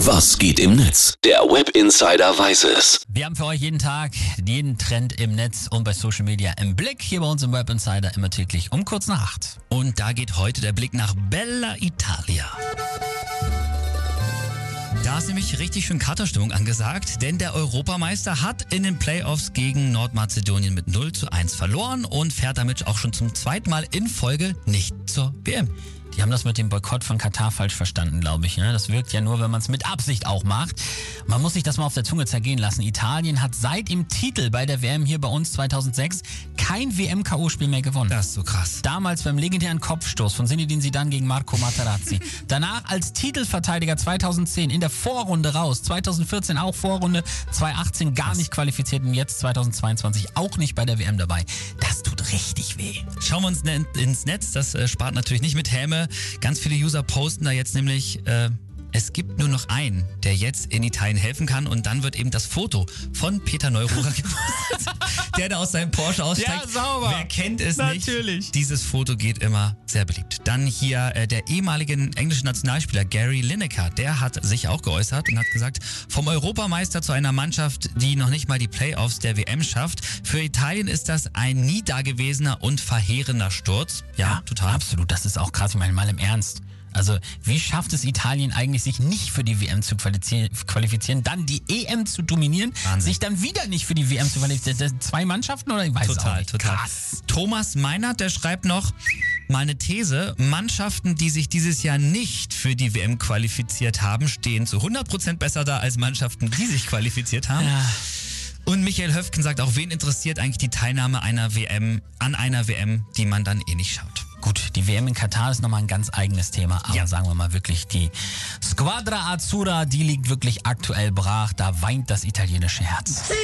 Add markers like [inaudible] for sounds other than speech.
Was geht im Netz? Der Web Insider weiß es. Wir haben für euch jeden Tag jeden Trend im Netz und bei Social Media im Blick. Hier bei uns im Web Insider immer täglich um kurz nach acht. Und da geht heute der Blick nach Bella Italia. Da ist nämlich richtig schön Katerstimmung angesagt, denn der Europameister hat in den Playoffs gegen Nordmazedonien mit 0 zu 1 verloren und fährt damit auch schon zum zweiten Mal in Folge nicht zur WM. Die haben das mit dem Boykott von Katar falsch verstanden, glaube ich. Ne? Das wirkt ja nur, wenn man es mit Absicht auch macht. Man muss sich das mal auf der Zunge zergehen lassen. Italien hat seit dem Titel bei der WM hier bei uns 2006 kein WM-KO-Spiel mehr gewonnen. Das ist so krass. Damals beim legendären Kopfstoß von Zinedine Zidane gegen Marco Materazzi. [laughs] Danach als Titelverteidiger 2010 in der Vorrunde raus. 2014 auch Vorrunde. 2018 gar nicht qualifiziert und jetzt 2022 auch nicht bei der WM dabei. Das tut richtig weh. Schauen wir uns ne- ins Netz. Das äh, spart natürlich nicht mit Häme. Ganz viele User posten da jetzt nämlich. Äh, es gibt nur noch einen, der jetzt in Italien helfen kann und dann wird eben das Foto von Peter Neururer [laughs] gepostet, der da aus seinem Porsche aussteigt. Ja, sauber. Wer kennt es Natürlich. nicht? Dieses Foto geht immer sehr beliebt. Dann hier äh, der ehemalige englische Nationalspieler Gary Lineker, der hat sich auch geäußert und hat gesagt, vom Europameister zu einer Mannschaft, die noch nicht mal die Playoffs der WM schafft. Für Italien ist das ein nie dagewesener und verheerender Sturz. Ja, total. Absolut, das ist auch krass. Ich meine, mal im Ernst. Also, wie schafft es Italien eigentlich, sich nicht für die WM zu qualifizieren, dann die EM zu dominieren, Wahnsinn. sich dann wieder nicht für die WM zu qualifizieren? Das sind zwei Mannschaften oder ich weiß es auch Total, nicht. total. Krass. Thomas Meinert, der schreibt noch, mal eine These, Mannschaften, die sich dieses Jahr nicht für die WM qualifiziert haben, stehen zu 100% besser da als Mannschaften, die sich qualifiziert haben. Ja. Und Michael Höfken sagt auch, wen interessiert eigentlich die Teilnahme einer WM an einer WM, die man dann eh nicht schaut. Gut, die WM in Katar ist nochmal ein ganz eigenes Thema, aber Ja. sagen wir mal wirklich, die Squadra Azzurra, die liegt wirklich aktuell brach, da weint das italienische Herz. Si